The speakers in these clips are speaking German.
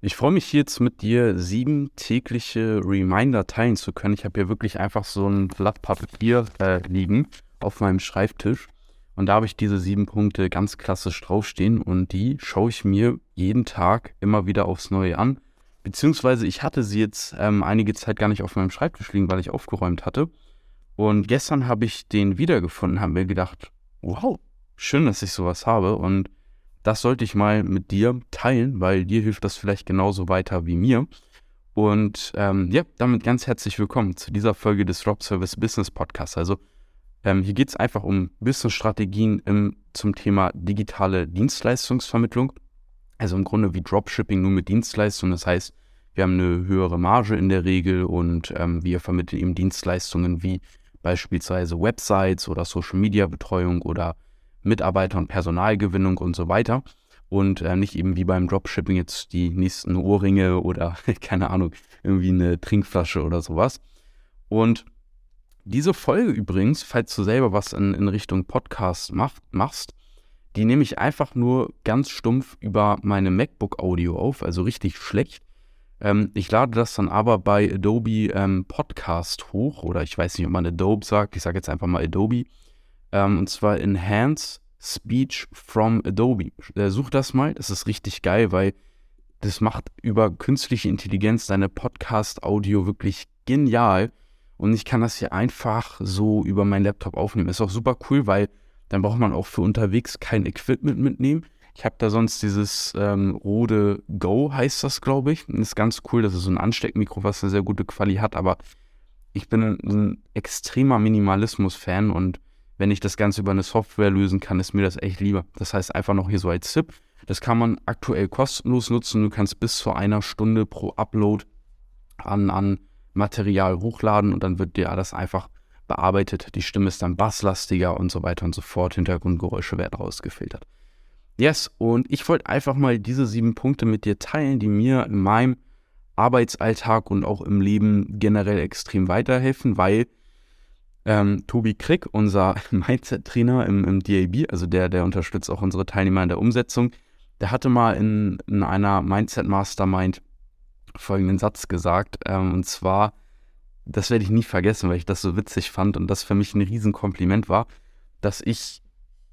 Ich freue mich jetzt mit dir sieben tägliche Reminder teilen zu können. Ich habe hier wirklich einfach so ein Blatt Papier äh, liegen auf meinem Schreibtisch. Und da habe ich diese sieben Punkte ganz klassisch draufstehen und die schaue ich mir jeden Tag immer wieder aufs Neue an. Beziehungsweise ich hatte sie jetzt ähm, einige Zeit gar nicht auf meinem Schreibtisch liegen, weil ich aufgeräumt hatte. Und gestern habe ich den wiedergefunden, habe mir gedacht, wow, schön, dass ich sowas habe. Und das sollte ich mal mit dir teilen, weil dir hilft das vielleicht genauso weiter wie mir. Und ähm, ja, damit ganz herzlich willkommen zu dieser Folge des Rob Service Business Podcasts. Also ähm, hier geht es einfach um Business-Strategien zum Thema digitale Dienstleistungsvermittlung. Also im Grunde wie Dropshipping nur mit Dienstleistungen. Das heißt, wir haben eine höhere Marge in der Regel und ähm, wir vermitteln eben Dienstleistungen wie beispielsweise Websites oder Social-Media-Betreuung oder Mitarbeiter- und Personalgewinnung und so weiter. Und äh, nicht eben wie beim Dropshipping jetzt die nächsten Ohrringe oder keine Ahnung, irgendwie eine Trinkflasche oder sowas. Und diese Folge übrigens, falls du selber was in, in Richtung Podcast mach, machst, die nehme ich einfach nur ganz stumpf über meine MacBook Audio auf, also richtig schlecht. Ähm, ich lade das dann aber bei Adobe ähm, Podcast hoch oder ich weiß nicht, ob man Adobe sagt, ich sage jetzt einfach mal Adobe. Ähm, und zwar Enhance Speech from Adobe. Äh, such das mal, das ist richtig geil, weil das macht über künstliche Intelligenz deine Podcast-Audio wirklich genial. Und ich kann das hier einfach so über meinen Laptop aufnehmen. Ist auch super cool, weil dann braucht man auch für unterwegs kein Equipment mitnehmen. Ich habe da sonst dieses ähm, Rode Go, heißt das, glaube ich. Ist ganz cool. Das ist so ein Ansteckmikro, was eine sehr gute Qualität hat. Aber ich bin ein, ein extremer Minimalismus-Fan und wenn ich das Ganze über eine Software lösen kann, ist mir das echt lieber. Das heißt einfach noch hier so als Tipp. Das kann man aktuell kostenlos nutzen. Du kannst bis zu einer Stunde pro Upload an, an Material hochladen und dann wird dir alles einfach bearbeitet. Die Stimme ist dann basslastiger und so weiter und so fort. Hintergrundgeräusche werden rausgefiltert. Yes, und ich wollte einfach mal diese sieben Punkte mit dir teilen, die mir in meinem Arbeitsalltag und auch im Leben generell extrem weiterhelfen, weil ähm, Tobi Krick, unser Mindset-Trainer im, im DAB, also der, der unterstützt auch unsere Teilnehmer in der Umsetzung, der hatte mal in, in einer Mindset-Mastermind folgenden Satz gesagt, ähm, und zwar, das werde ich nie vergessen, weil ich das so witzig fand und das für mich ein Riesenkompliment war, dass ich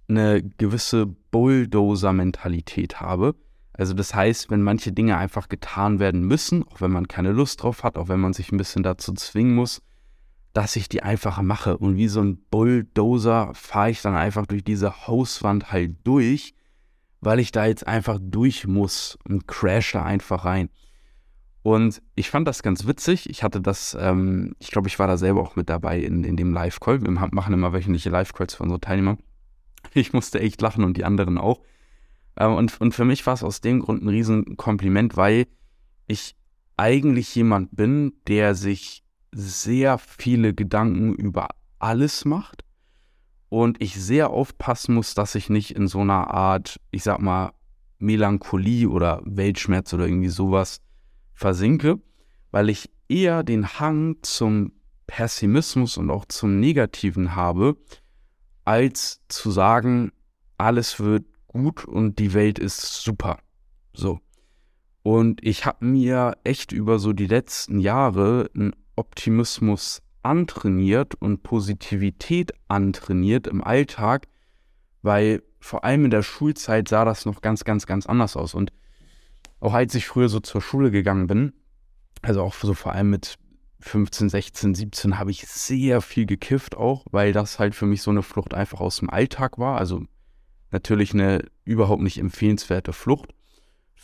eine gewisse Bulldozer-Mentalität habe. Also das heißt, wenn manche Dinge einfach getan werden müssen, auch wenn man keine Lust drauf hat, auch wenn man sich ein bisschen dazu zwingen muss, dass ich die einfach mache. Und wie so ein Bulldozer fahre ich dann einfach durch diese Hauswand halt durch, weil ich da jetzt einfach durch muss und crash da einfach rein. Und ich fand das ganz witzig. Ich hatte das, ähm, ich glaube, ich war da selber auch mit dabei in, in dem Live-Call. Wir machen immer wöchentliche Live-Calls für unsere Teilnehmer. Ich musste echt lachen und die anderen auch. Ähm, und, und für mich war es aus dem Grund ein Riesenkompliment, weil ich eigentlich jemand bin, der sich sehr viele Gedanken über alles macht und ich sehr aufpassen muss, dass ich nicht in so einer Art, ich sag mal, Melancholie oder Weltschmerz oder irgendwie sowas versinke, weil ich eher den Hang zum Pessimismus und auch zum Negativen habe, als zu sagen, alles wird gut und die Welt ist super. So. Und ich habe mir echt über so die letzten Jahre ein Optimismus antrainiert und Positivität antrainiert im Alltag, weil vor allem in der Schulzeit sah das noch ganz, ganz, ganz anders aus. Und auch als ich früher so zur Schule gegangen bin, also auch so vor allem mit 15, 16, 17 habe ich sehr viel gekifft auch, weil das halt für mich so eine Flucht einfach aus dem Alltag war. Also natürlich eine überhaupt nicht empfehlenswerte Flucht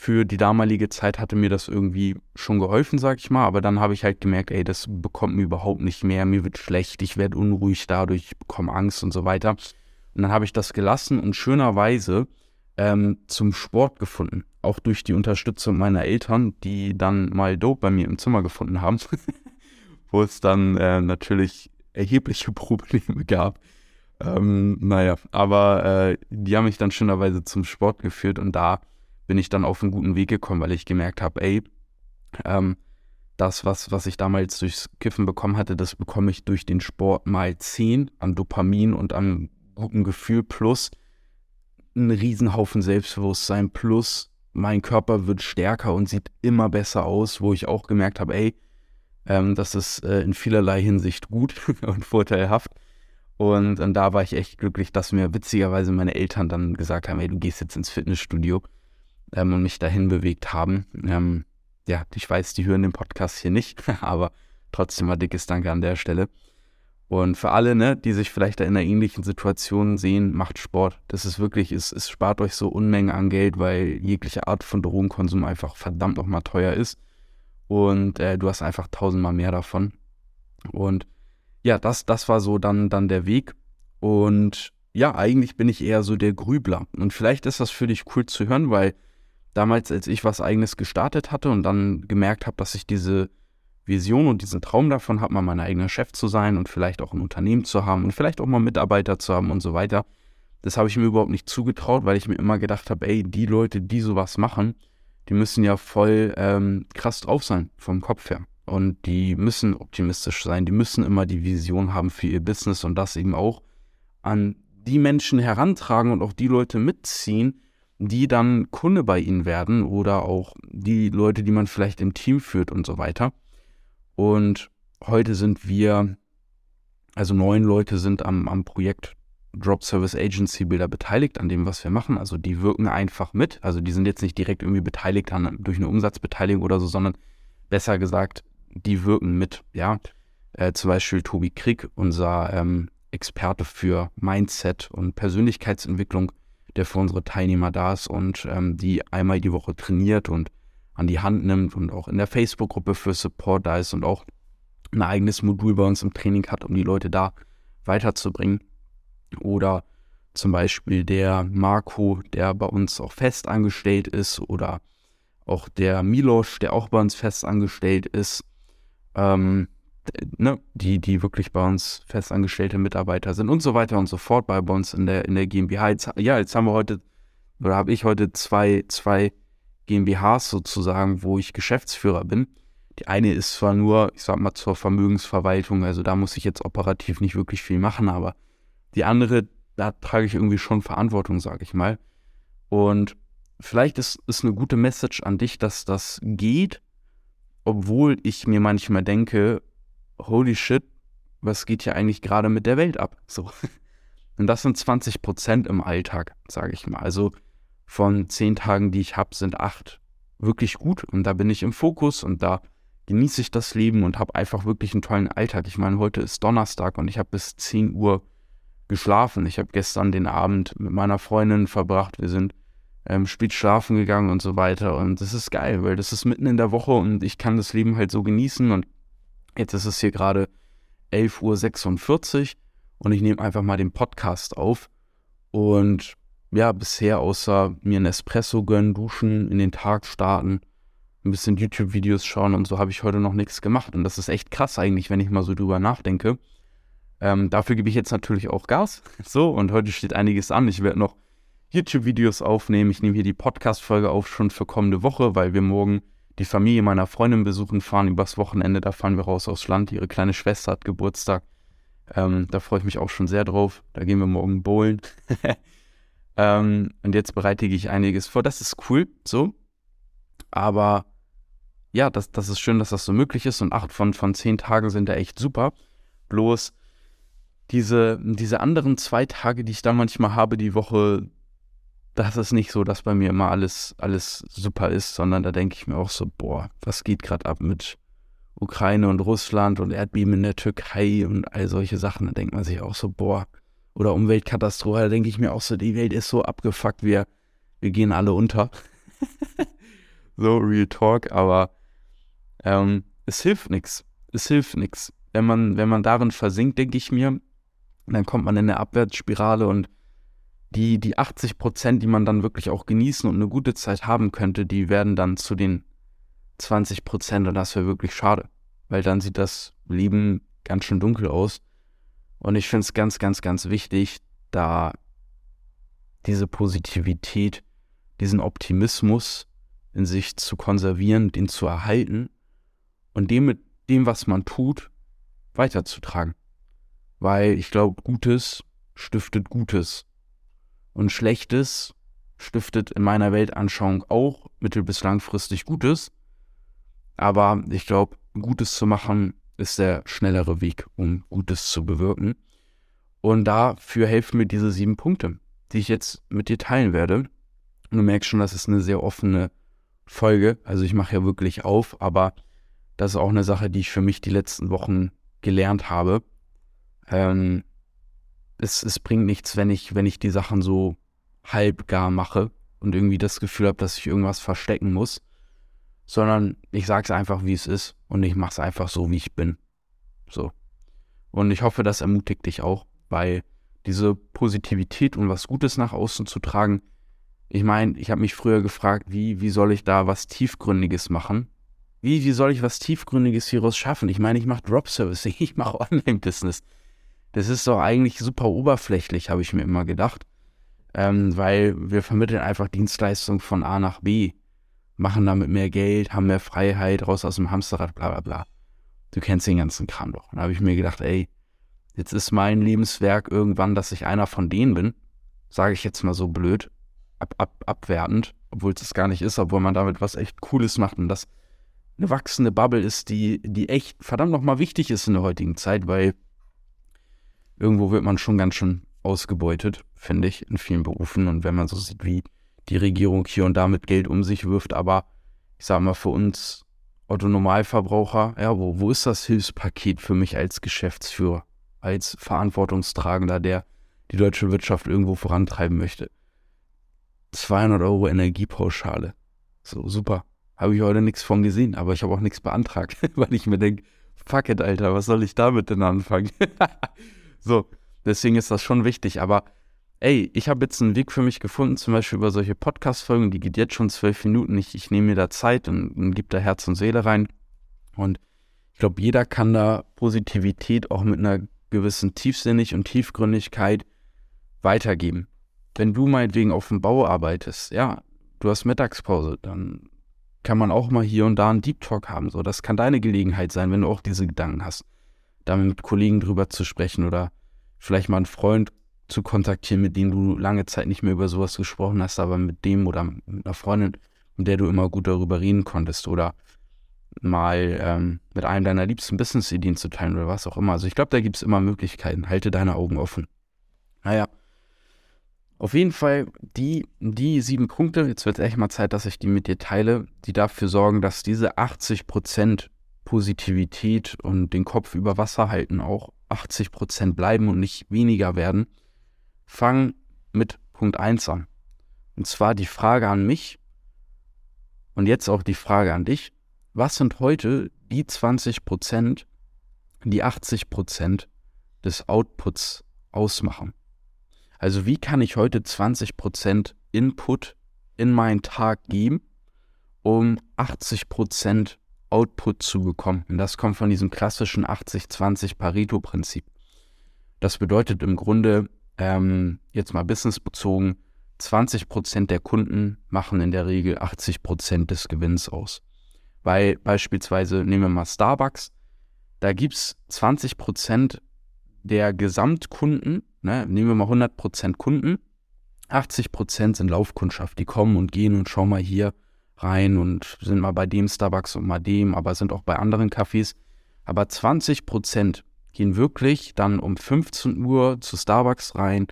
für die damalige Zeit hatte mir das irgendwie schon geholfen, sag ich mal. Aber dann habe ich halt gemerkt, ey, das bekommt mir überhaupt nicht mehr. Mir wird schlecht, ich werde unruhig dadurch, ich bekomme Angst und so weiter. Und dann habe ich das gelassen und schönerweise ähm, zum Sport gefunden. Auch durch die Unterstützung meiner Eltern, die dann mal Dope bei mir im Zimmer gefunden haben. Wo es dann äh, natürlich erhebliche Probleme gab. Ähm, naja, aber äh, die haben mich dann schönerweise zum Sport geführt und da bin ich dann auf einen guten Weg gekommen, weil ich gemerkt habe, ey, ähm, das, was, was ich damals durchs Kiffen bekommen hatte, das bekomme ich durch den Sport mal 10 an Dopamin und an gutem Gefühl plus einen Riesenhaufen Selbstbewusstsein plus mein Körper wird stärker und sieht immer besser aus, wo ich auch gemerkt habe, ey, ähm, das ist äh, in vielerlei Hinsicht gut und vorteilhaft. Und, und da war ich echt glücklich, dass mir witzigerweise meine Eltern dann gesagt haben, ey, du gehst jetzt ins Fitnessstudio ähm, und mich dahin bewegt haben. Ähm, ja, ich weiß, die hören den Podcast hier nicht, aber trotzdem mal dickes Danke an der Stelle. Und für alle, ne, die sich vielleicht in einer ähnlichen Situation sehen, macht Sport. Das ist wirklich, es, es spart euch so Unmengen an Geld, weil jegliche Art von Drogenkonsum einfach verdammt nochmal teuer ist. Und äh, du hast einfach tausendmal mehr davon. Und ja, das, das war so dann, dann der Weg. Und ja, eigentlich bin ich eher so der Grübler. Und vielleicht ist das für dich cool zu hören, weil damals, als ich was eigenes gestartet hatte und dann gemerkt habe, dass ich diese Vision und diesen Traum davon habe, mal mein eigener Chef zu sein und vielleicht auch ein Unternehmen zu haben und vielleicht auch mal Mitarbeiter zu haben und so weiter. Das habe ich mir überhaupt nicht zugetraut, weil ich mir immer gedacht habe, ey, die Leute, die sowas machen, die müssen ja voll ähm, krass drauf sein vom Kopf her. Und die müssen optimistisch sein, die müssen immer die Vision haben für ihr Business und das eben auch an die Menschen herantragen und auch die Leute mitziehen, die dann Kunde bei ihnen werden oder auch die Leute, die man vielleicht im Team führt und so weiter. Und heute sind wir, also neun Leute sind am, am Projekt Drop Service Agency Builder beteiligt, an dem, was wir machen. Also die wirken einfach mit. Also die sind jetzt nicht direkt irgendwie beteiligt an, durch eine Umsatzbeteiligung oder so, sondern besser gesagt, die wirken mit. Ja, äh, zum Beispiel Tobi Krieg, unser ähm, Experte für Mindset und Persönlichkeitsentwicklung, der für unsere Teilnehmer da ist und ähm, die einmal die Woche trainiert und an die Hand nimmt und auch in der Facebook-Gruppe für Support da ist und auch ein eigenes Modul bei uns im Training hat, um die Leute da weiterzubringen. Oder zum Beispiel der Marco, der bei uns auch fest angestellt ist, oder auch der Milosch, der auch bei uns fest angestellt ist, ähm, ne, die, die wirklich bei uns festangestellte Mitarbeiter sind und so weiter und so fort bei uns in der, in der GmbH. Jetzt, ja, jetzt haben wir heute, oder habe ich heute zwei, zwei GmbHs sozusagen, wo ich Geschäftsführer bin. Die eine ist zwar nur, ich sag mal, zur Vermögensverwaltung, also da muss ich jetzt operativ nicht wirklich viel machen, aber die andere, da trage ich irgendwie schon Verantwortung, sage ich mal. Und vielleicht ist, ist eine gute Message an dich, dass das geht, obwohl ich mir manchmal denke, holy shit, was geht hier eigentlich gerade mit der Welt ab? So. Und das sind 20 Prozent im Alltag, sage ich mal. Also von zehn Tagen, die ich habe, sind acht wirklich gut und da bin ich im Fokus und da genieße ich das Leben und habe einfach wirklich einen tollen Alltag. Ich meine, heute ist Donnerstag und ich habe bis 10 Uhr geschlafen. Ich habe gestern den Abend mit meiner Freundin verbracht. Wir sind ähm, spät schlafen gegangen und so weiter. Und das ist geil, weil das ist mitten in der Woche und ich kann das Leben halt so genießen. Und jetzt ist es hier gerade 11.46 Uhr und ich nehme einfach mal den Podcast auf. Und ja, bisher außer mir ein Espresso gönnen, duschen, in den Tag starten, ein bisschen YouTube-Videos schauen und so habe ich heute noch nichts gemacht. Und das ist echt krass eigentlich, wenn ich mal so drüber nachdenke. Ähm, dafür gebe ich jetzt natürlich auch Gas. So, und heute steht einiges an. Ich werde noch YouTube-Videos aufnehmen. Ich nehme hier die Podcast-Folge auf schon für kommende Woche, weil wir morgen die Familie meiner Freundin besuchen fahren übers Wochenende. Da fahren wir raus aufs Land. Ihre kleine Schwester hat Geburtstag. Ähm, da freue ich mich auch schon sehr drauf. Da gehen wir morgen bowlen. Ähm, und jetzt bereite ich einiges vor. Das ist cool, so. Aber ja, das, das ist schön, dass das so möglich ist. Und acht von, von zehn Tagen sind da echt super. Bloß diese, diese anderen zwei Tage, die ich da manchmal habe, die Woche, das ist nicht so, dass bei mir immer alles, alles super ist, sondern da denke ich mir auch so, boah, was geht gerade ab mit Ukraine und Russland und Erdbeben in der Türkei und all solche Sachen. Da denkt man sich auch so, boah, oder Umweltkatastrophe, da denke ich mir auch so, die Welt ist so abgefuckt, wir, wir gehen alle unter. so, Real Talk, aber ähm, es hilft nichts. Es hilft nichts. Wenn man, wenn man darin versinkt, denke ich mir, dann kommt man in eine Abwärtsspirale und die, die 80 Prozent, die man dann wirklich auch genießen und eine gute Zeit haben könnte, die werden dann zu den 20 Prozent und das wäre wirklich schade, weil dann sieht das Leben ganz schön dunkel aus und ich finde es ganz, ganz, ganz wichtig, da diese Positivität, diesen Optimismus in sich zu konservieren, den zu erhalten und dem mit dem, was man tut, weiterzutragen. Weil ich glaube, Gutes stiftet Gutes und Schlechtes stiftet in meiner Weltanschauung auch mittel- bis langfristig Gutes. Aber ich glaube, Gutes zu machen ist der schnellere Weg, um Gutes zu bewirken. Und dafür helfen mir diese sieben Punkte, die ich jetzt mit dir teilen werde. Und du merkst schon, das ist eine sehr offene Folge. Also ich mache ja wirklich auf, aber das ist auch eine Sache, die ich für mich die letzten Wochen gelernt habe. Ähm, es, es bringt nichts, wenn ich, wenn ich die Sachen so halb gar mache und irgendwie das Gefühl habe, dass ich irgendwas verstecken muss, sondern ich sage es einfach, wie es ist und ich mache es einfach so, wie ich bin. So. Und ich hoffe, das ermutigt dich auch, weil diese Positivität und was Gutes nach außen zu tragen, ich meine, ich habe mich früher gefragt, wie, wie soll ich da was Tiefgründiges machen? Wie, wie soll ich was Tiefgründiges hieraus schaffen? Ich meine, ich mache Drop-Servicing, ich mache Online-Business. Das ist doch eigentlich super oberflächlich, habe ich mir immer gedacht. Ähm, weil wir vermitteln einfach Dienstleistungen von A nach B, machen damit mehr Geld, haben mehr Freiheit, raus aus dem Hamsterrad, bla bla bla. Du kennst den ganzen Kram doch. Und da habe ich mir gedacht, ey, jetzt ist mein Lebenswerk irgendwann, dass ich einer von denen bin. Sage ich jetzt mal so blöd, ab, ab, abwertend, obwohl es das gar nicht ist, obwohl man damit was echt Cooles macht und das eine wachsende Bubble ist, die, die echt verdammt nochmal wichtig ist in der heutigen Zeit, weil irgendwo wird man schon ganz schön ausgebeutet, finde ich, in vielen Berufen. Und wenn man so sieht, wie die Regierung hier und da mit Geld um sich wirft, aber ich sage mal, für uns Otto Normalverbraucher, ja, wo, wo ist das Hilfspaket für mich als Geschäftsführer, als Verantwortungstragender, der die deutsche Wirtschaft irgendwo vorantreiben möchte? 200 Euro Energiepauschale. So, super. Habe ich heute nichts von gesehen, aber ich habe auch nichts beantragt, weil ich mir denke, fuck it, Alter, was soll ich damit denn anfangen? So, deswegen ist das schon wichtig. Aber ey, ich habe jetzt einen Weg für mich gefunden, zum Beispiel über solche Podcast-Folgen, die geht jetzt schon zwölf Minuten. Ich, ich nehme mir da Zeit und, und gebe da Herz und Seele rein. Und ich glaube, jeder kann da Positivität auch mit einer gewissen Tiefsinnig und Tiefgründigkeit weitergeben. Wenn du meinetwegen auf dem Bau arbeitest, ja, du hast Mittagspause, dann kann man auch mal hier und da einen Deep Talk haben. So, das kann deine Gelegenheit sein, wenn du auch diese Gedanken hast da mit Kollegen drüber zu sprechen oder vielleicht mal einen Freund zu kontaktieren, mit dem du lange Zeit nicht mehr über sowas gesprochen hast, aber mit dem oder mit einer Freundin, mit der du immer gut darüber reden konntest oder mal ähm, mit einem deiner liebsten Business-Ideen zu teilen oder was auch immer. Also ich glaube, da gibt es immer Möglichkeiten. Halte deine Augen offen. Naja, auf jeden Fall die, die sieben Punkte, jetzt wird es echt mal Zeit, dass ich die mit dir teile, die dafür sorgen, dass diese 80 Prozent Positivität und den Kopf über Wasser halten auch 80 Prozent bleiben und nicht weniger werden, fang mit Punkt 1 an. Und zwar die Frage an mich und jetzt auch die Frage an dich. Was sind heute die 20 Prozent, die 80 Prozent des Outputs ausmachen? Also wie kann ich heute 20 Prozent Input in meinen Tag geben, um 80 Prozent Output zu bekommen. Und das kommt von diesem klassischen 80-20 Pareto-Prinzip. Das bedeutet im Grunde, ähm, jetzt mal businessbezogen, 20% der Kunden machen in der Regel 80% des Gewinns aus. Weil beispielsweise, nehmen wir mal Starbucks, da gibt es 20% der Gesamtkunden, ne, nehmen wir mal 100% Kunden, 80% sind Laufkundschaft, die kommen und gehen und schauen mal hier, rein und sind mal bei dem Starbucks und mal dem, aber sind auch bei anderen Cafés. Aber 20 Prozent gehen wirklich dann um 15 Uhr zu Starbucks rein,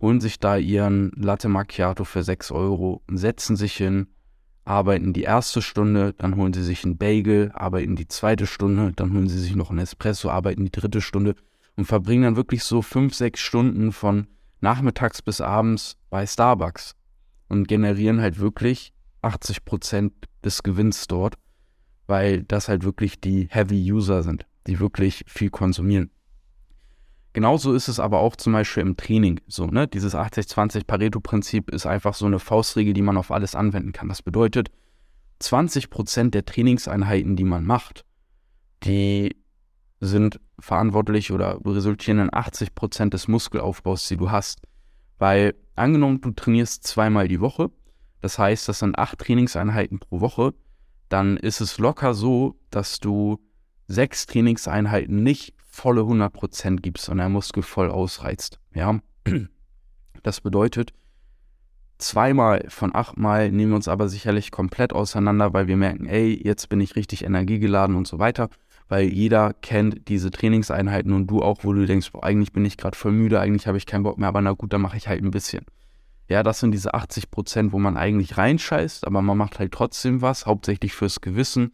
holen sich da ihren Latte Macchiato für 6 Euro, setzen sich hin, arbeiten die erste Stunde, dann holen sie sich einen Bagel, arbeiten die zweite Stunde, dann holen sie sich noch einen Espresso, arbeiten die dritte Stunde und verbringen dann wirklich so 5, 6 Stunden von nachmittags bis abends bei Starbucks und generieren halt wirklich 80 Prozent des Gewinns dort, weil das halt wirklich die Heavy User sind, die wirklich viel konsumieren. Genauso ist es aber auch zum Beispiel im Training so, ne? Dieses 80-20 Pareto-Prinzip ist einfach so eine Faustregel, die man auf alles anwenden kann. Das bedeutet, 20 Prozent der Trainingseinheiten, die man macht, die sind verantwortlich oder resultieren in 80 Prozent des Muskelaufbaus, die du hast. Weil angenommen, du trainierst zweimal die Woche, das heißt, das sind acht Trainingseinheiten pro Woche. Dann ist es locker so, dass du sechs Trainingseinheiten nicht volle 100% gibst, sondern der Muskel voll ausreizt. Ja, das bedeutet, zweimal von achtmal nehmen wir uns aber sicherlich komplett auseinander, weil wir merken, ey, jetzt bin ich richtig energiegeladen und so weiter. Weil jeder kennt diese Trainingseinheiten und du auch, wo du denkst, boah, eigentlich bin ich gerade voll müde, eigentlich habe ich keinen Bock mehr, aber na gut, dann mache ich halt ein bisschen. Ja, das sind diese 80 Prozent, wo man eigentlich reinscheißt, aber man macht halt trotzdem was, hauptsächlich fürs Gewissen,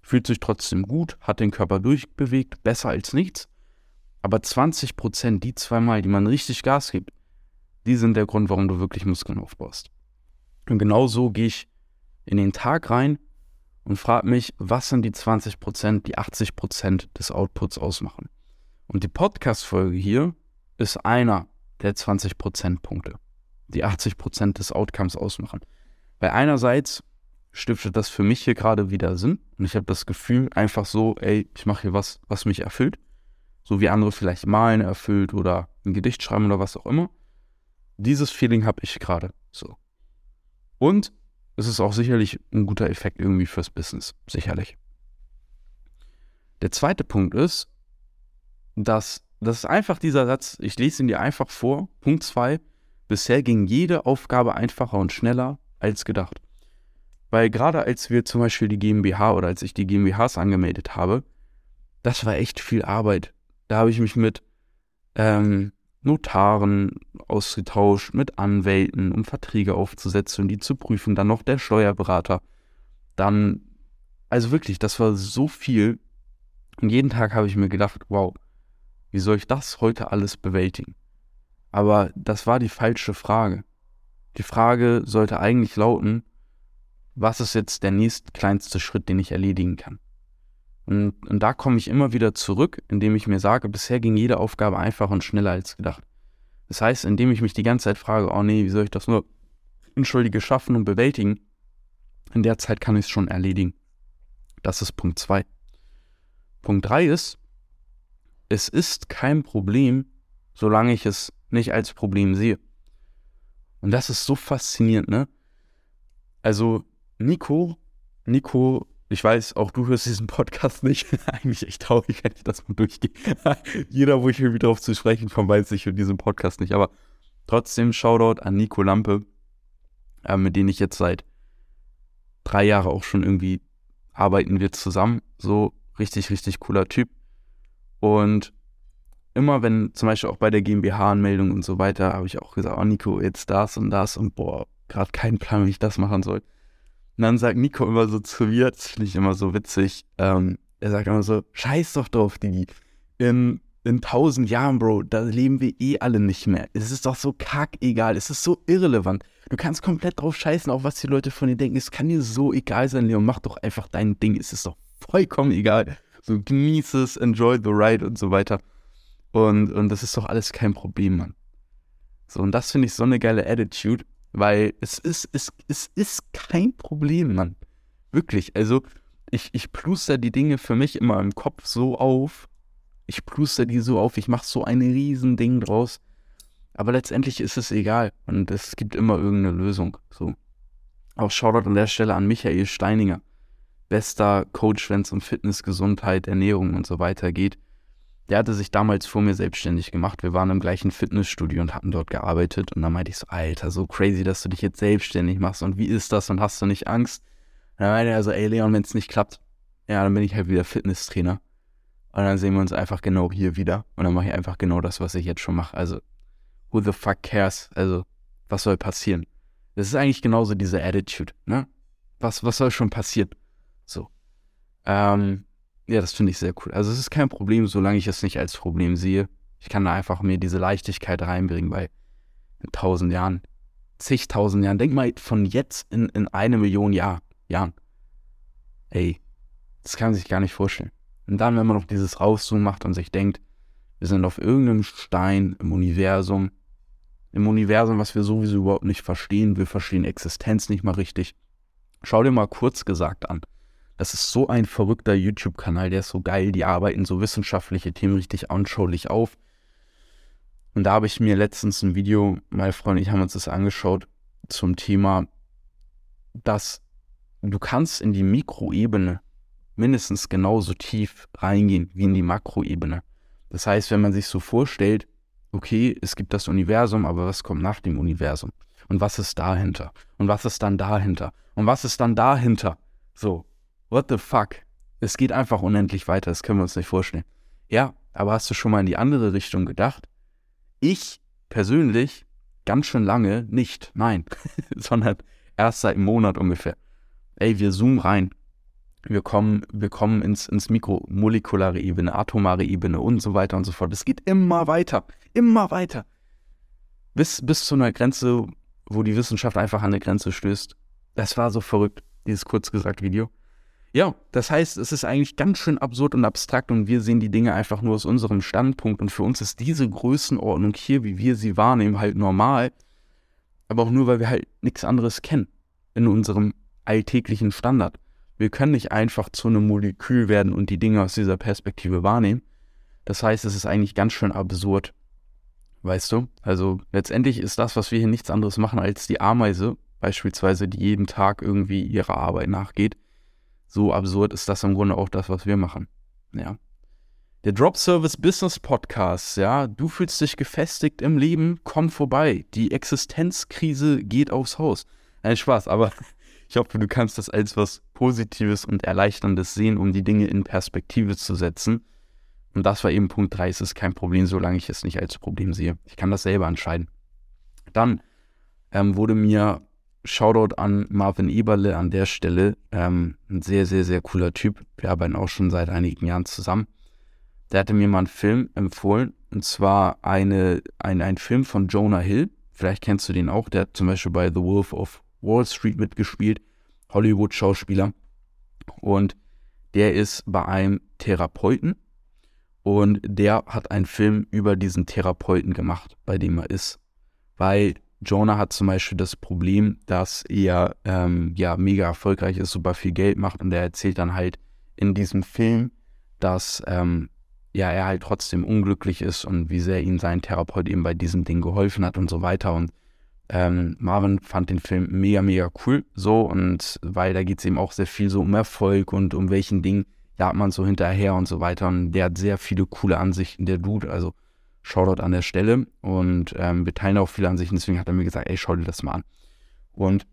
fühlt sich trotzdem gut, hat den Körper durchbewegt, besser als nichts. Aber 20 Prozent, die zweimal, die man richtig Gas gibt, die sind der Grund, warum du wirklich Muskeln aufbaust. Und genau so gehe ich in den Tag rein und frage mich, was sind die 20 Prozent, die 80 Prozent des Outputs ausmachen. Und die Podcast-Folge hier ist einer der 20 Prozentpunkte, die 80 Prozent des Outcomes ausmachen. Weil einerseits stiftet das für mich hier gerade wieder Sinn und ich habe das Gefühl einfach so, ey, ich mache hier was, was mich erfüllt, so wie andere vielleicht malen erfüllt oder ein Gedicht schreiben oder was auch immer. Dieses Feeling habe ich gerade so. Und es ist auch sicherlich ein guter Effekt irgendwie fürs Business, sicherlich. Der zweite Punkt ist, dass das ist einfach dieser Satz, ich lese ihn dir einfach vor. Punkt 2. Bisher ging jede Aufgabe einfacher und schneller als gedacht. Weil gerade als wir zum Beispiel die GmbH oder als ich die GmbHs angemeldet habe, das war echt viel Arbeit. Da habe ich mich mit ähm, Notaren ausgetauscht, mit Anwälten, um Verträge aufzusetzen und die zu prüfen, dann noch der Steuerberater. Dann, also wirklich, das war so viel. Und jeden Tag habe ich mir gedacht, wow, wie soll ich das heute alles bewältigen? Aber das war die falsche Frage. Die Frage sollte eigentlich lauten, was ist jetzt der nächst kleinste Schritt, den ich erledigen kann? Und, und da komme ich immer wieder zurück, indem ich mir sage, bisher ging jede Aufgabe einfacher und schneller als gedacht. Das heißt, indem ich mich die ganze Zeit frage, oh nee, wie soll ich das nur Entschuldige schaffen und bewältigen, in der Zeit kann ich es schon erledigen. Das ist Punkt 2. Punkt 3 ist, es ist kein Problem, solange ich es nicht als Problem sehe. Und das ist so faszinierend, ne? Also, Nico, Nico ich weiß, auch du hörst diesen Podcast nicht. Eigentlich echt traurig, wenn ich das mal durchgehe. Jeder, wo ich irgendwie drauf zu sprechen komme, weiß, ich höre diesen Podcast nicht. Aber trotzdem Shoutout an Nico Lampe, äh, mit dem ich jetzt seit drei Jahren auch schon irgendwie arbeiten wir zusammen. So richtig, richtig cooler Typ. Und immer wenn, zum Beispiel auch bei der GmbH-Anmeldung und so weiter, habe ich auch gesagt, oh Nico, jetzt das und das und boah, gerade keinen Plan, wie ich das machen soll. Und dann sagt Nico immer so zu mir, das finde ich immer so witzig, ähm, er sagt immer so, scheiß doch drauf, Digi. In, in tausend Jahren, Bro, da leben wir eh alle nicht mehr. Es ist doch so kackegal, es ist so irrelevant. Du kannst komplett drauf scheißen, auch was die Leute von dir denken. Es kann dir so egal sein, Leon, mach doch einfach dein Ding. Es ist doch vollkommen egal. So genieße es, enjoy the ride und so weiter. Und, und das ist doch alles kein Problem, Mann. So, und das finde ich so eine geile Attitude. Weil es ist, es, es ist kein Problem, Mann. Wirklich. Also, ich, ich pluster die Dinge für mich immer im Kopf so auf. Ich pluster die so auf. Ich mache so ein Riesending draus. Aber letztendlich ist es egal. Und es gibt immer irgendeine Lösung. So. Auch Shoutout an der Stelle an Michael Steininger. Bester Coach, wenn es um Fitness, Gesundheit, Ernährung und so weiter geht der hatte sich damals vor mir selbstständig gemacht. Wir waren im gleichen Fitnessstudio und hatten dort gearbeitet. Und dann meinte ich so, Alter, so crazy, dass du dich jetzt selbstständig machst. Und wie ist das? Und hast du nicht Angst? Und dann meinte er so, ey Leon, wenn es nicht klappt, ja, dann bin ich halt wieder Fitnesstrainer. Und dann sehen wir uns einfach genau hier wieder. Und dann mache ich einfach genau das, was ich jetzt schon mache. Also, who the fuck cares? Also, was soll passieren? Das ist eigentlich genauso diese Attitude, ne? Was, was soll schon passieren? So. Ähm, ja, das finde ich sehr cool. Also es ist kein Problem, solange ich es nicht als Problem sehe. Ich kann da einfach mir diese Leichtigkeit reinbringen, weil in tausend Jahren, zigtausend Jahren, denk mal von jetzt in, in eine Million Jahr, Jahren. Ey, das kann man sich gar nicht vorstellen. Und dann, wenn man noch dieses Rauszoomen macht und sich denkt, wir sind auf irgendeinem Stein im Universum, im Universum, was wir sowieso überhaupt nicht verstehen, wir verstehen Existenz nicht mal richtig. Schau dir mal kurz gesagt an. Das ist so ein verrückter YouTube-Kanal, der ist so geil. Die arbeiten so wissenschaftliche Themen richtig anschaulich auf. Und da habe ich mir letztens ein Video, meine Freunde, ich haben uns das angeschaut, zum Thema, dass du kannst in die Mikroebene mindestens genauso tief reingehen wie in die Makroebene. Das heißt, wenn man sich so vorstellt, okay, es gibt das Universum, aber was kommt nach dem Universum? Und was ist dahinter? Und was ist dann dahinter? Und was ist dann dahinter? So, what the fuck? Es geht einfach unendlich weiter, das können wir uns nicht vorstellen. Ja, aber hast du schon mal in die andere Richtung gedacht? Ich persönlich ganz schön lange nicht, nein, sondern erst seit einem Monat ungefähr. Ey, wir zoomen rein. Wir kommen, wir kommen ins, ins mikromolekulare Ebene, atomare Ebene und so weiter und so fort. Es geht immer weiter, immer weiter. Bis, bis zu einer Grenze, wo die Wissenschaft einfach an eine Grenze stößt. Das war so verrückt, dieses kurz gesagt Video. Ja, das heißt, es ist eigentlich ganz schön absurd und abstrakt und wir sehen die Dinge einfach nur aus unserem Standpunkt und für uns ist diese Größenordnung hier, wie wir sie wahrnehmen, halt normal, aber auch nur, weil wir halt nichts anderes kennen in unserem alltäglichen Standard. Wir können nicht einfach zu einem Molekül werden und die Dinge aus dieser Perspektive wahrnehmen. Das heißt, es ist eigentlich ganz schön absurd. Weißt du? Also letztendlich ist das, was wir hier nichts anderes machen als die Ameise, beispielsweise, die jeden Tag irgendwie ihrer Arbeit nachgeht so absurd ist das im Grunde auch das, was wir machen. Ja. Der Drop Service Business Podcast, ja, du fühlst dich gefestigt im Leben, komm vorbei. Die Existenzkrise geht aufs Haus. Nein, Spaß, aber ich hoffe, du kannst das als was Positives und Erleichterndes sehen, um die Dinge in Perspektive zu setzen. Und das war eben Punkt 3. Es ist kein Problem, solange ich es nicht als Problem sehe. Ich kann das selber entscheiden. Dann ähm, wurde mir Shoutout an Marvin Eberle an der Stelle. Ähm, ein sehr, sehr, sehr cooler Typ. Wir arbeiten auch schon seit einigen Jahren zusammen. Der hatte mir mal einen Film empfohlen. Und zwar eine, ein, ein Film von Jonah Hill. Vielleicht kennst du den auch. Der hat zum Beispiel bei The Wolf of Wall Street mitgespielt. Hollywood-Schauspieler. Und der ist bei einem Therapeuten. Und der hat einen Film über diesen Therapeuten gemacht, bei dem er ist. Weil Jonah hat zum Beispiel das Problem, dass er ähm, ja mega erfolgreich ist, super viel Geld macht und er erzählt dann halt in diesem Film, dass ähm, ja er halt trotzdem unglücklich ist und wie sehr ihm sein Therapeut eben bei diesem Ding geholfen hat und so weiter. Und ähm, Marvin fand den Film mega, mega cool so und weil da geht es eben auch sehr viel so um Erfolg und um welchen Dingen jagt man so hinterher und so weiter. Und der hat sehr viele coole Ansichten, der Dude. Also Shoutout an der Stelle. Und ähm, wir teilen auch viele Ansichten, deswegen hat er mir gesagt, ey, schau dir das mal an. Und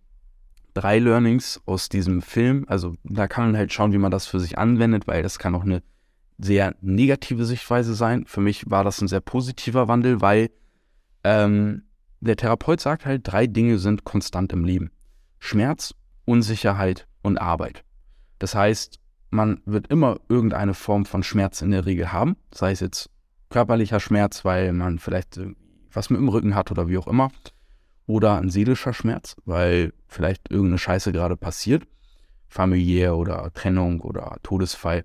drei Learnings aus diesem Film, also da kann man halt schauen, wie man das für sich anwendet, weil das kann auch eine sehr negative Sichtweise sein. Für mich war das ein sehr positiver Wandel, weil ähm, der Therapeut sagt halt, drei Dinge sind konstant im Leben. Schmerz, Unsicherheit und Arbeit. Das heißt, man wird immer irgendeine Form von Schmerz in der Regel haben, sei es jetzt körperlicher Schmerz, weil man vielleicht was mit dem Rücken hat oder wie auch immer. Oder ein seelischer Schmerz, weil vielleicht irgendeine Scheiße gerade passiert. Familiär oder Trennung oder Todesfall.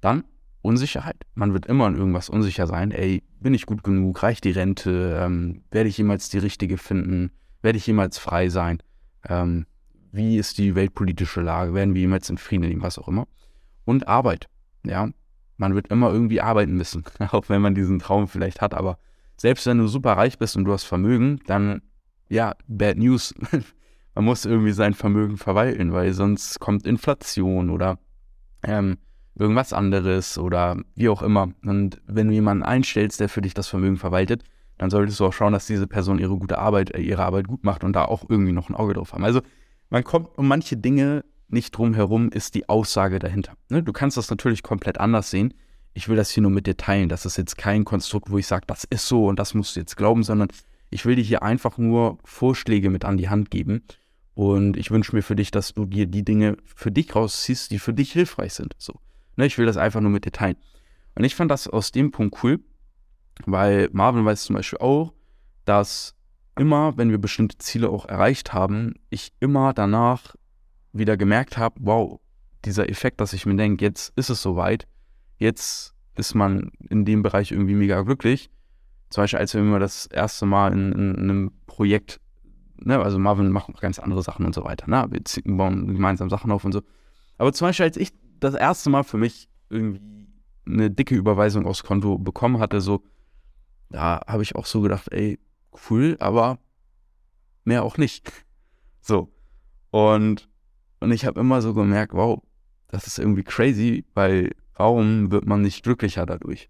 Dann Unsicherheit. Man wird immer in irgendwas unsicher sein. Ey, bin ich gut genug? Reicht die Rente? Ähm, werde ich jemals die richtige finden? Werde ich jemals frei sein? Ähm, wie ist die weltpolitische Lage? Werden wir jemals in Frieden leben? Was auch immer. Und Arbeit. Ja, man wird immer irgendwie arbeiten müssen, auch wenn man diesen Traum vielleicht hat. Aber selbst wenn du super reich bist und du hast Vermögen, dann, ja, bad news. man muss irgendwie sein Vermögen verwalten, weil sonst kommt Inflation oder ähm, irgendwas anderes oder wie auch immer. Und wenn du jemanden einstellst, der für dich das Vermögen verwaltet, dann solltest du auch schauen, dass diese Person ihre gute Arbeit, äh, ihre Arbeit gut macht und da auch irgendwie noch ein Auge drauf haben. Also man kommt um manche Dinge nicht drum herum ist die Aussage dahinter. Ne? Du kannst das natürlich komplett anders sehen. Ich will das hier nur mit dir teilen. Das ist jetzt kein Konstrukt, wo ich sage, das ist so und das musst du jetzt glauben, sondern ich will dir hier einfach nur Vorschläge mit an die Hand geben. Und ich wünsche mir für dich, dass du dir die Dinge für dich rausziehst, die für dich hilfreich sind. So. Ne? Ich will das einfach nur mit dir teilen. Und ich fand das aus dem Punkt cool, weil Marvin weiß zum Beispiel auch, dass immer, wenn wir bestimmte Ziele auch erreicht haben, ich immer danach wieder gemerkt habe, wow, dieser Effekt, dass ich mir denke, jetzt ist es soweit, jetzt ist man in dem Bereich irgendwie mega glücklich. Zum Beispiel, als wir immer das erste Mal in, in, in einem Projekt, ne, also Marvin macht noch ganz andere Sachen und so weiter, ne? Wir bauen gemeinsam Sachen auf und so. Aber zum Beispiel, als ich das erste Mal für mich irgendwie eine dicke Überweisung aufs Konto bekommen hatte, so, da habe ich auch so gedacht, ey, cool, aber mehr auch nicht. So. Und und ich habe immer so gemerkt, wow, das ist irgendwie crazy, weil warum wird man nicht glücklicher dadurch?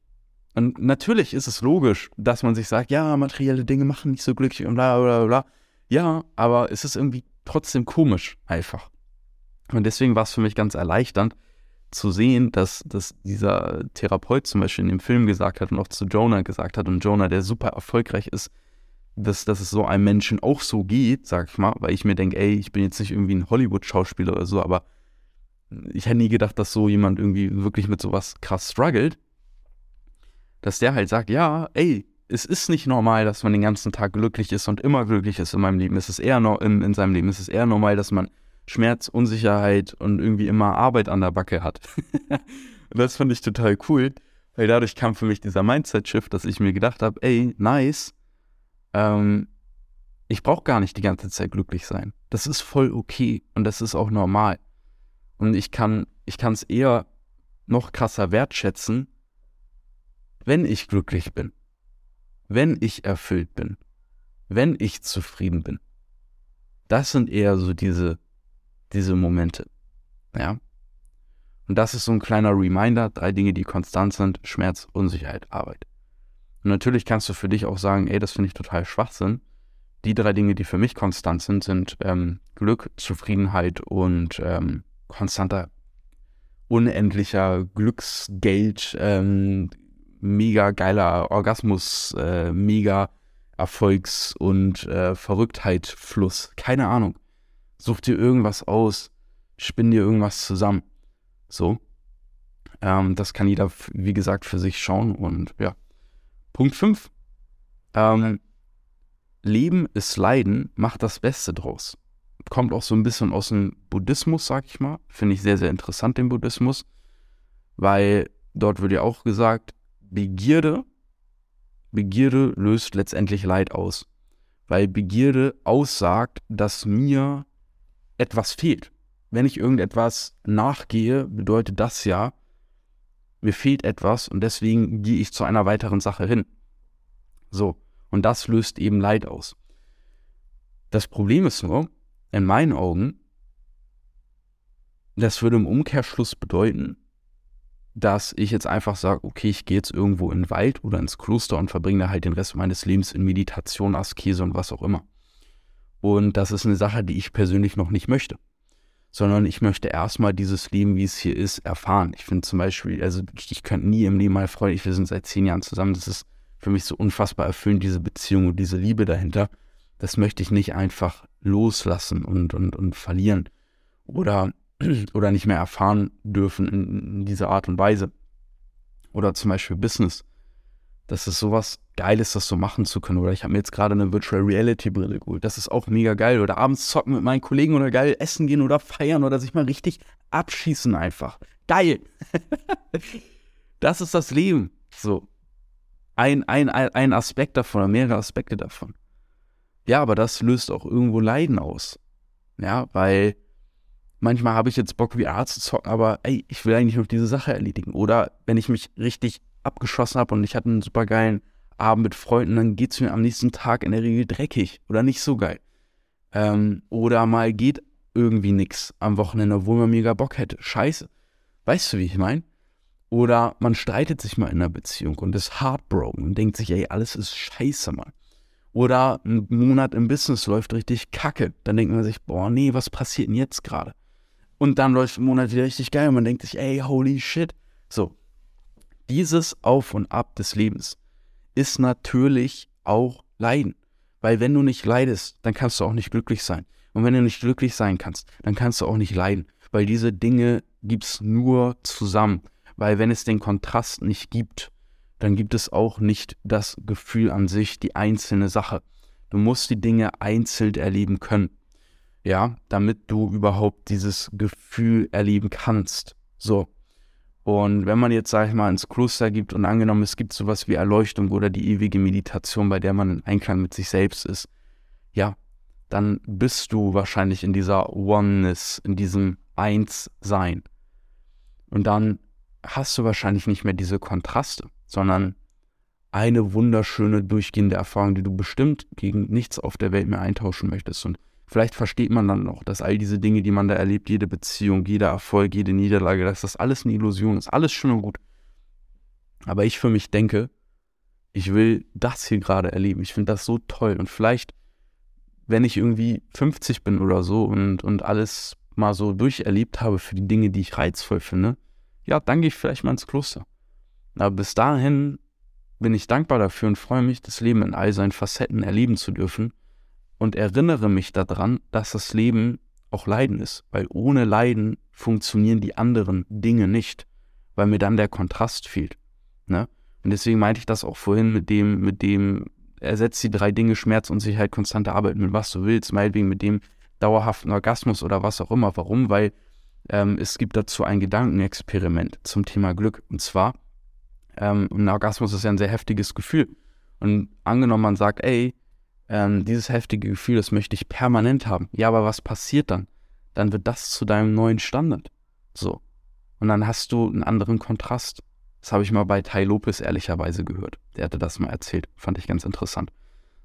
Und natürlich ist es logisch, dass man sich sagt, ja, materielle Dinge machen nicht so glücklich und bla bla bla. Ja, aber es ist irgendwie trotzdem komisch einfach. Und deswegen war es für mich ganz erleichternd zu sehen, dass, dass dieser Therapeut zum Beispiel in dem Film gesagt hat und auch zu Jonah gesagt hat und Jonah, der super erfolgreich ist, dass, dass es so einem Menschen auch so geht, sag ich mal, weil ich mir denke, ey, ich bin jetzt nicht irgendwie ein Hollywood-Schauspieler oder so, aber ich hätte nie gedacht, dass so jemand irgendwie wirklich mit sowas krass struggelt, dass der halt sagt, ja, ey, es ist nicht normal, dass man den ganzen Tag glücklich ist und immer glücklich ist in meinem Leben. Es ist eher no in, in seinem Leben. Es ist eher normal, dass man Schmerz, Unsicherheit und irgendwie immer Arbeit an der Backe hat. und das fand ich total cool, weil dadurch kam für mich dieser Mindset-Shift, dass ich mir gedacht habe, ey, nice, ähm, ich brauche gar nicht die ganze Zeit glücklich sein. Das ist voll okay und das ist auch normal. Und ich kann ich es eher noch krasser wertschätzen, wenn ich glücklich bin, wenn ich erfüllt bin, wenn ich zufrieden bin. Das sind eher so diese, diese Momente. Ja. Und das ist so ein kleiner Reminder, drei Dinge, die konstant sind, Schmerz, Unsicherheit, Arbeit. Und natürlich kannst du für dich auch sagen, ey, das finde ich total Schwachsinn. Die drei Dinge, die für mich konstant sind, sind ähm, Glück, Zufriedenheit und ähm, konstanter, unendlicher Glücksgeld, ähm, mega geiler Orgasmus, äh, mega Erfolgs- und äh, Verrücktheitfluss. Keine Ahnung. Such dir irgendwas aus, spinn dir irgendwas zusammen. So. Ähm, das kann jeder, wie gesagt, für sich schauen. Und ja. Punkt 5. Ähm, Leben ist Leiden, mach das Beste draus. Kommt auch so ein bisschen aus dem Buddhismus, sag ich mal. Finde ich sehr, sehr interessant, den Buddhismus. Weil dort wird ja auch gesagt, Begierde, Begierde löst letztendlich Leid aus. Weil Begierde aussagt, dass mir etwas fehlt. Wenn ich irgendetwas nachgehe, bedeutet das ja, mir fehlt etwas und deswegen gehe ich zu einer weiteren Sache hin. So, und das löst eben Leid aus. Das Problem ist nur, in meinen Augen, das würde im Umkehrschluss bedeuten, dass ich jetzt einfach sage, okay, ich gehe jetzt irgendwo in den Wald oder ins Kloster und verbringe da halt den Rest meines Lebens in Meditation, Askese und was auch immer. Und das ist eine Sache, die ich persönlich noch nicht möchte. Sondern ich möchte erstmal dieses Leben, wie es hier ist, erfahren. Ich finde zum Beispiel, also ich, ich könnte nie im Leben mal freuen, wir sind seit zehn Jahren zusammen, das ist für mich so unfassbar erfüllend, diese Beziehung und diese Liebe dahinter. Das möchte ich nicht einfach loslassen und, und, und verlieren. Oder oder nicht mehr erfahren dürfen in, in dieser Art und Weise. Oder zum Beispiel Business. Das ist sowas Geiles, das so machen zu können. Oder ich habe mir jetzt gerade eine Virtual Reality Brille geholt. Das ist auch mega geil. Oder abends zocken mit meinen Kollegen oder geil essen gehen oder feiern oder sich mal richtig abschießen einfach. Geil. das ist das Leben. So. Ein, ein, ein Aspekt davon oder mehrere Aspekte davon. Ja, aber das löst auch irgendwo Leiden aus. Ja, weil manchmal habe ich jetzt Bock, VR zu zocken, aber ey, ich will eigentlich noch diese Sache erledigen. Oder wenn ich mich richtig abgeschossen habe und ich hatte einen super geilen Abend mit Freunden, dann geht es mir am nächsten Tag in der Regel dreckig oder nicht so geil. Ähm, oder mal geht irgendwie nichts am Wochenende, obwohl man mega Bock hätte. Scheiße. Weißt du, wie ich meine? Oder man streitet sich mal in einer Beziehung und ist heartbroken und denkt sich, ey, alles ist scheiße, Mann. Oder ein Monat im Business läuft richtig kacke. Dann denkt man sich, boah, nee, was passiert denn jetzt gerade? Und dann läuft ein Monat wieder richtig geil und man denkt sich, ey, holy shit. So, dieses Auf und Ab des Lebens ist natürlich auch Leiden. Weil wenn du nicht leidest, dann kannst du auch nicht glücklich sein. Und wenn du nicht glücklich sein kannst, dann kannst du auch nicht leiden. Weil diese Dinge gibt es nur zusammen. Weil wenn es den Kontrast nicht gibt, dann gibt es auch nicht das Gefühl an sich, die einzelne Sache. Du musst die Dinge einzeln erleben können ja, damit du überhaupt dieses Gefühl erleben kannst. So. Und wenn man jetzt, sag ich mal, ins Kloster gibt und angenommen, es gibt sowas wie Erleuchtung oder die ewige Meditation, bei der man in Einklang mit sich selbst ist, ja, dann bist du wahrscheinlich in dieser Oneness, in diesem Eins-Sein. Und dann hast du wahrscheinlich nicht mehr diese Kontraste, sondern eine wunderschöne durchgehende Erfahrung, die du bestimmt gegen nichts auf der Welt mehr eintauschen möchtest. Und Vielleicht versteht man dann noch, dass all diese Dinge, die man da erlebt, jede Beziehung, jeder Erfolg, jede Niederlage, dass das alles eine Illusion ist. Alles schön und gut. Aber ich für mich denke, ich will das hier gerade erleben. Ich finde das so toll. Und vielleicht wenn ich irgendwie 50 bin oder so und, und alles mal so durcherlebt habe für die Dinge, die ich reizvoll finde, ja, dann gehe ich vielleicht mal ins Kloster. Aber bis dahin bin ich dankbar dafür und freue mich, das Leben in all seinen Facetten erleben zu dürfen und erinnere mich daran, dass das Leben auch Leiden ist, weil ohne Leiden funktionieren die anderen Dinge nicht, weil mir dann der Kontrast fehlt. Ne? Und deswegen meinte ich das auch vorhin mit dem, mit dem, ersetzt die drei Dinge Schmerz, Unsicherheit, konstante Arbeit mit was du willst, meinetwegen mit dem dauerhaften Orgasmus oder was auch immer. Warum? Weil ähm, es gibt dazu ein Gedankenexperiment zum Thema Glück. Und zwar, ähm, ein Orgasmus ist ja ein sehr heftiges Gefühl. Und angenommen, man sagt, ey, ähm, dieses heftige Gefühl, das möchte ich permanent haben. Ja, aber was passiert dann? Dann wird das zu deinem neuen Standard. So. Und dann hast du einen anderen Kontrast. Das habe ich mal bei Tai Lopez ehrlicherweise gehört. Der hatte das mal erzählt. Fand ich ganz interessant.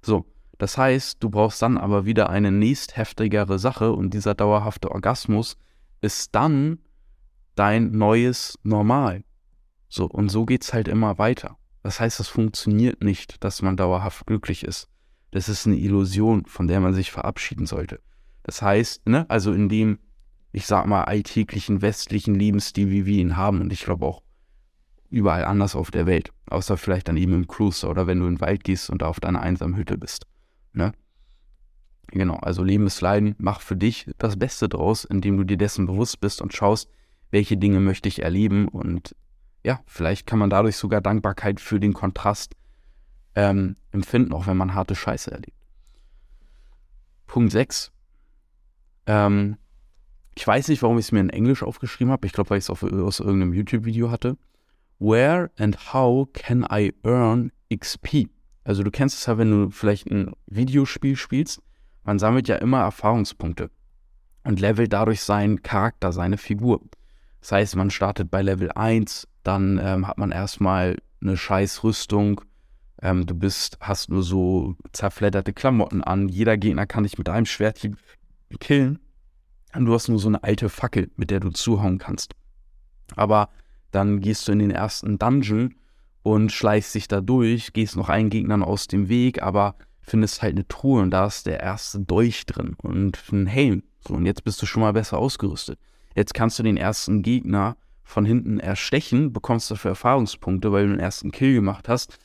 So. Das heißt, du brauchst dann aber wieder eine nächstheftigere Sache und dieser dauerhafte Orgasmus ist dann dein neues Normal. So, und so geht es halt immer weiter. Das heißt, es funktioniert nicht, dass man dauerhaft glücklich ist. Das ist eine Illusion, von der man sich verabschieden sollte. Das heißt, ne, also in dem, ich sag mal, alltäglichen westlichen Lebensstil, wie wir ihn haben, und ich glaube auch überall anders auf der Welt, außer vielleicht dann eben im Kloster oder wenn du in den Wald gehst und da auf deiner einsamen Hütte bist. Ne? Genau, also Leben ist Leiden, mach für dich das Beste draus, indem du dir dessen bewusst bist und schaust, welche Dinge möchte ich erleben und ja, vielleicht kann man dadurch sogar Dankbarkeit für den Kontrast ähm, empfinden, auch wenn man harte Scheiße erlebt. Punkt 6. Ähm, ich weiß nicht, warum ich es mir in Englisch aufgeschrieben habe. Ich glaube, weil ich es aus irgendeinem YouTube-Video hatte. Where and how can I earn XP? Also du kennst es ja, wenn du vielleicht ein Videospiel spielst, man sammelt ja immer Erfahrungspunkte und levelt dadurch seinen Charakter, seine Figur. Das heißt, man startet bei Level 1, dann ähm, hat man erstmal eine scheiß Rüstung, ähm, du bist, hast nur so zerfledderte Klamotten an. Jeder Gegner kann dich mit einem Schwert killen. Und du hast nur so eine alte Fackel, mit der du zuhauen kannst. Aber dann gehst du in den ersten Dungeon und schleichst dich da durch, gehst noch einen Gegnern aus dem Weg, aber findest halt eine Truhe und da ist der erste Dolch drin und ein Helm. So, und jetzt bist du schon mal besser ausgerüstet. Jetzt kannst du den ersten Gegner von hinten erstechen, bekommst dafür Erfahrungspunkte, weil du den ersten Kill gemacht hast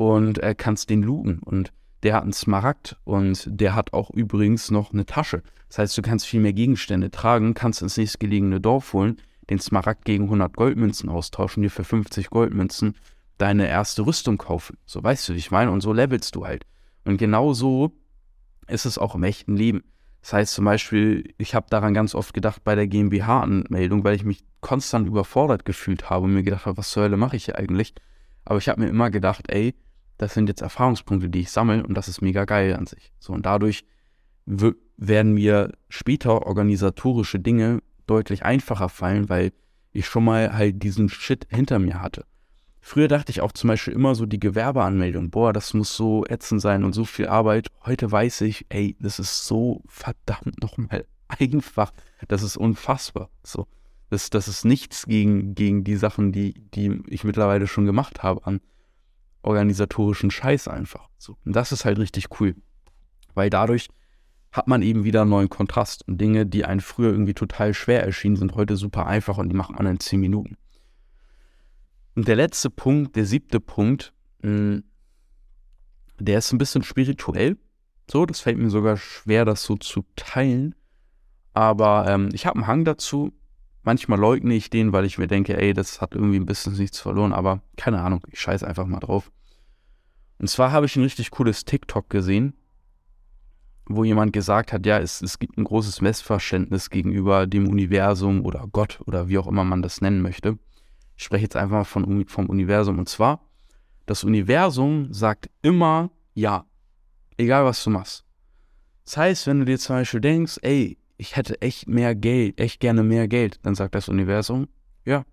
und äh, kannst den looten. Und der hat einen Smaragd und der hat auch übrigens noch eine Tasche. Das heißt, du kannst viel mehr Gegenstände tragen, kannst ins nächstgelegene Dorf holen, den Smaragd gegen 100 Goldmünzen austauschen, dir für 50 Goldmünzen deine erste Rüstung kaufen. So weißt du, wie ich meine. Und so levelst du halt. Und genau so ist es auch im echten Leben. Das heißt zum Beispiel, ich habe daran ganz oft gedacht bei der GmbH-Anmeldung, weil ich mich konstant überfordert gefühlt habe und mir gedacht habe, was zur Hölle mache ich hier eigentlich? Aber ich habe mir immer gedacht, ey, das sind jetzt Erfahrungspunkte, die ich sammle und das ist mega geil an sich. So und dadurch werden mir später organisatorische Dinge deutlich einfacher fallen, weil ich schon mal halt diesen Shit hinter mir hatte. Früher dachte ich auch zum Beispiel immer so die Gewerbeanmeldung, boah, das muss so ätzend sein und so viel Arbeit. Heute weiß ich, ey, das ist so verdammt nochmal einfach. Das ist unfassbar. So, das, das ist nichts gegen, gegen die Sachen, die, die ich mittlerweile schon gemacht habe an organisatorischen Scheiß einfach. So. Und das ist halt richtig cool. Weil dadurch hat man eben wieder einen neuen Kontrast. Und Dinge, die einem früher irgendwie total schwer erschienen, sind heute super einfach und die macht man in 10 Minuten. Und der letzte Punkt, der siebte Punkt, hm, der ist ein bisschen spirituell. So, das fällt mir sogar schwer, das so zu teilen. Aber ähm, ich habe einen Hang dazu. Manchmal leugne ich den, weil ich mir denke, ey, das hat irgendwie ein bisschen nichts verloren, aber keine Ahnung, ich scheiße einfach mal drauf. Und zwar habe ich ein richtig cooles TikTok gesehen, wo jemand gesagt hat, ja, es, es gibt ein großes Messverständnis gegenüber dem Universum oder Gott oder wie auch immer man das nennen möchte. Ich spreche jetzt einfach mal von, vom Universum. Und zwar, das Universum sagt immer ja, egal was du machst. Das heißt, wenn du dir zum Beispiel denkst, ey, ich hätte echt mehr Geld, echt gerne mehr Geld, dann sagt das Universum, ja.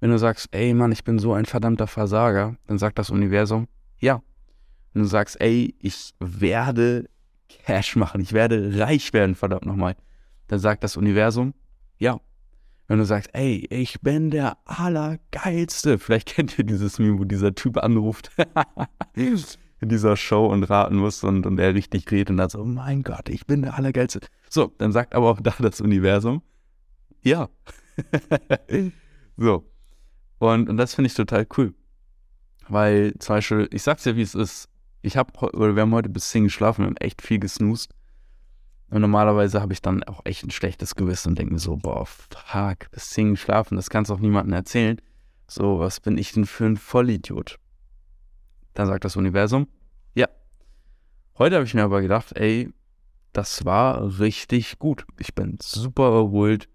Wenn du sagst, ey Mann, ich bin so ein verdammter Versager, dann sagt das Universum, ja. Wenn du sagst, ey, ich werde Cash machen, ich werde reich werden, verdammt nochmal, dann sagt das Universum, ja. Wenn du sagst, ey, ich bin der Allergeilste, vielleicht kennt ihr dieses Meme, wo dieser Typ anruft. in dieser Show und raten muss und, und er richtig redet und dann so, mein Gott, ich bin der Allergeilste. So, dann sagt aber auch da das Universum, ja. so. Und, und das finde ich total cool. Weil zum Beispiel, ich sag's ja, wie es ist. Ich habe, oder wir haben heute bis 10 geschlafen, wir haben echt viel gesnoost. Und normalerweise habe ich dann auch echt ein schlechtes Gewissen und denke mir so, boah, fuck, bis 10 geschlafen, das kannst du auch niemandem erzählen. So, was bin ich denn für ein Vollidiot? Dann sagt das Universum, ja. Heute habe ich mir aber gedacht, ey, das war richtig gut. Ich bin super erholt.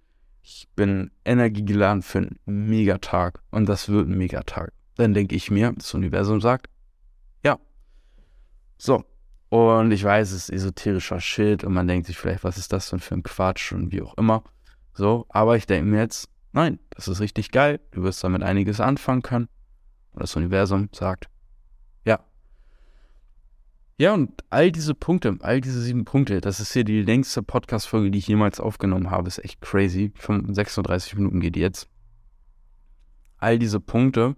Ich bin energiegeladen für einen Megatag. Und das wird ein Megatag. Dann denke ich mir, das Universum sagt, ja. So. Und ich weiß, es ist esoterischer Shit und man denkt sich vielleicht, was ist das denn für ein Quatsch und wie auch immer. So, aber ich denke mir jetzt, nein, das ist richtig geil. Du wirst damit einiges anfangen können. Und das Universum sagt. Ja, und all diese Punkte, all diese sieben Punkte, das ist hier die längste Podcast-Folge, die ich jemals aufgenommen habe. Ist echt crazy. 36 Minuten geht jetzt. All diese Punkte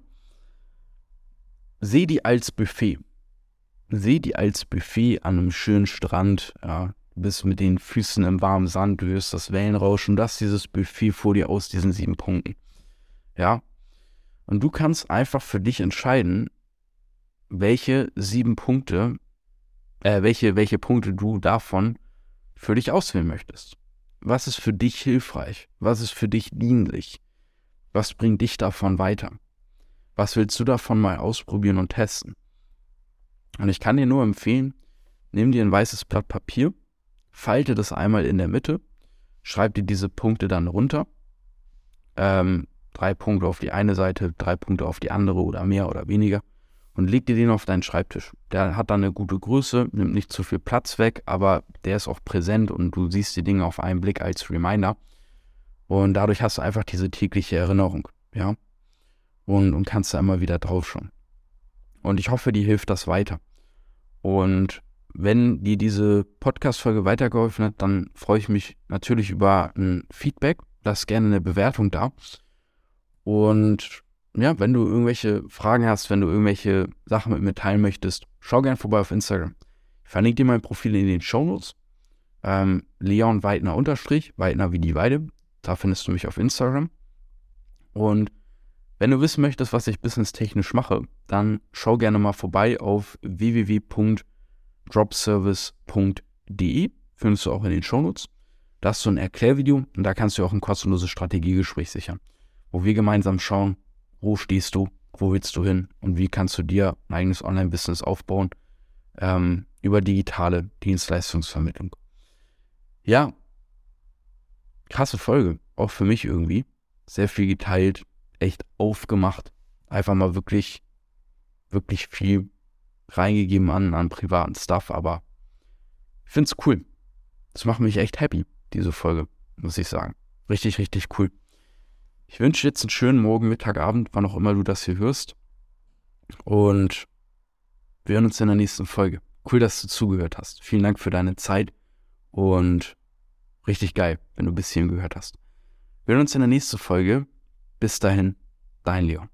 Seh die als Buffet. Seh die als Buffet an einem schönen Strand. Ja, du bist mit den Füßen im warmen Sand, du hörst das Wellenrauschen, das dieses Buffet vor dir aus diesen sieben Punkten. Ja. Und du kannst einfach für dich entscheiden, welche sieben Punkte, äh, welche, welche Punkte du davon für dich auswählen möchtest. Was ist für dich hilfreich? Was ist für dich dienlich? Was bringt dich davon weiter? Was willst du davon mal ausprobieren und testen? Und ich kann dir nur empfehlen, nimm dir ein weißes Blatt Papier, falte das einmal in der Mitte, schreib dir diese Punkte dann runter. Ähm, drei Punkte auf die eine Seite, drei Punkte auf die andere oder mehr oder weniger und leg dir den auf deinen Schreibtisch. Der hat dann eine gute Größe, nimmt nicht zu viel Platz weg, aber der ist auch präsent und du siehst die Dinge auf einen Blick als Reminder. Und dadurch hast du einfach diese tägliche Erinnerung, ja und, und kannst da immer wieder drauf schauen. Und ich hoffe, dir hilft das weiter. Und wenn dir diese Podcast-Folge weitergeholfen hat, dann freue ich mich natürlich über ein Feedback. Lass gerne eine Bewertung da. Und ja, wenn du irgendwelche Fragen hast, wenn du irgendwelche Sachen mit mir teilen möchtest, schau gerne vorbei auf Instagram. Ich verlinke dir mein Profil in den Shownotes. Ähm, Leon Weidner unterstrich, Weidner wie die Weide. Da findest du mich auf Instagram. Und wenn du wissen möchtest, was ich businesstechnisch mache, dann schau gerne mal vorbei auf www.dropservice.de. Findest du auch in den Shownotes. Da hast du ein Erklärvideo und da kannst du auch ein kostenloses Strategiegespräch sichern, wo wir gemeinsam schauen, wo stehst du, wo willst du hin und wie kannst du dir ein eigenes Online-Business aufbauen ähm, über digitale Dienstleistungsvermittlung. Ja, krasse Folge, auch für mich irgendwie. Sehr viel geteilt, echt aufgemacht. Einfach mal wirklich, wirklich viel reingegeben an, an privaten Stuff, aber ich finde es cool. Das macht mich echt happy, diese Folge, muss ich sagen. Richtig, richtig cool. Ich wünsche jetzt einen schönen Morgen, Mittag, Abend, wann auch immer du das hier hörst. Und wir hören uns in der nächsten Folge. Cool, dass du zugehört hast. Vielen Dank für deine Zeit und richtig geil, wenn du bis hierhin gehört hast. Wir hören uns in der nächsten Folge. Bis dahin, dein Leon.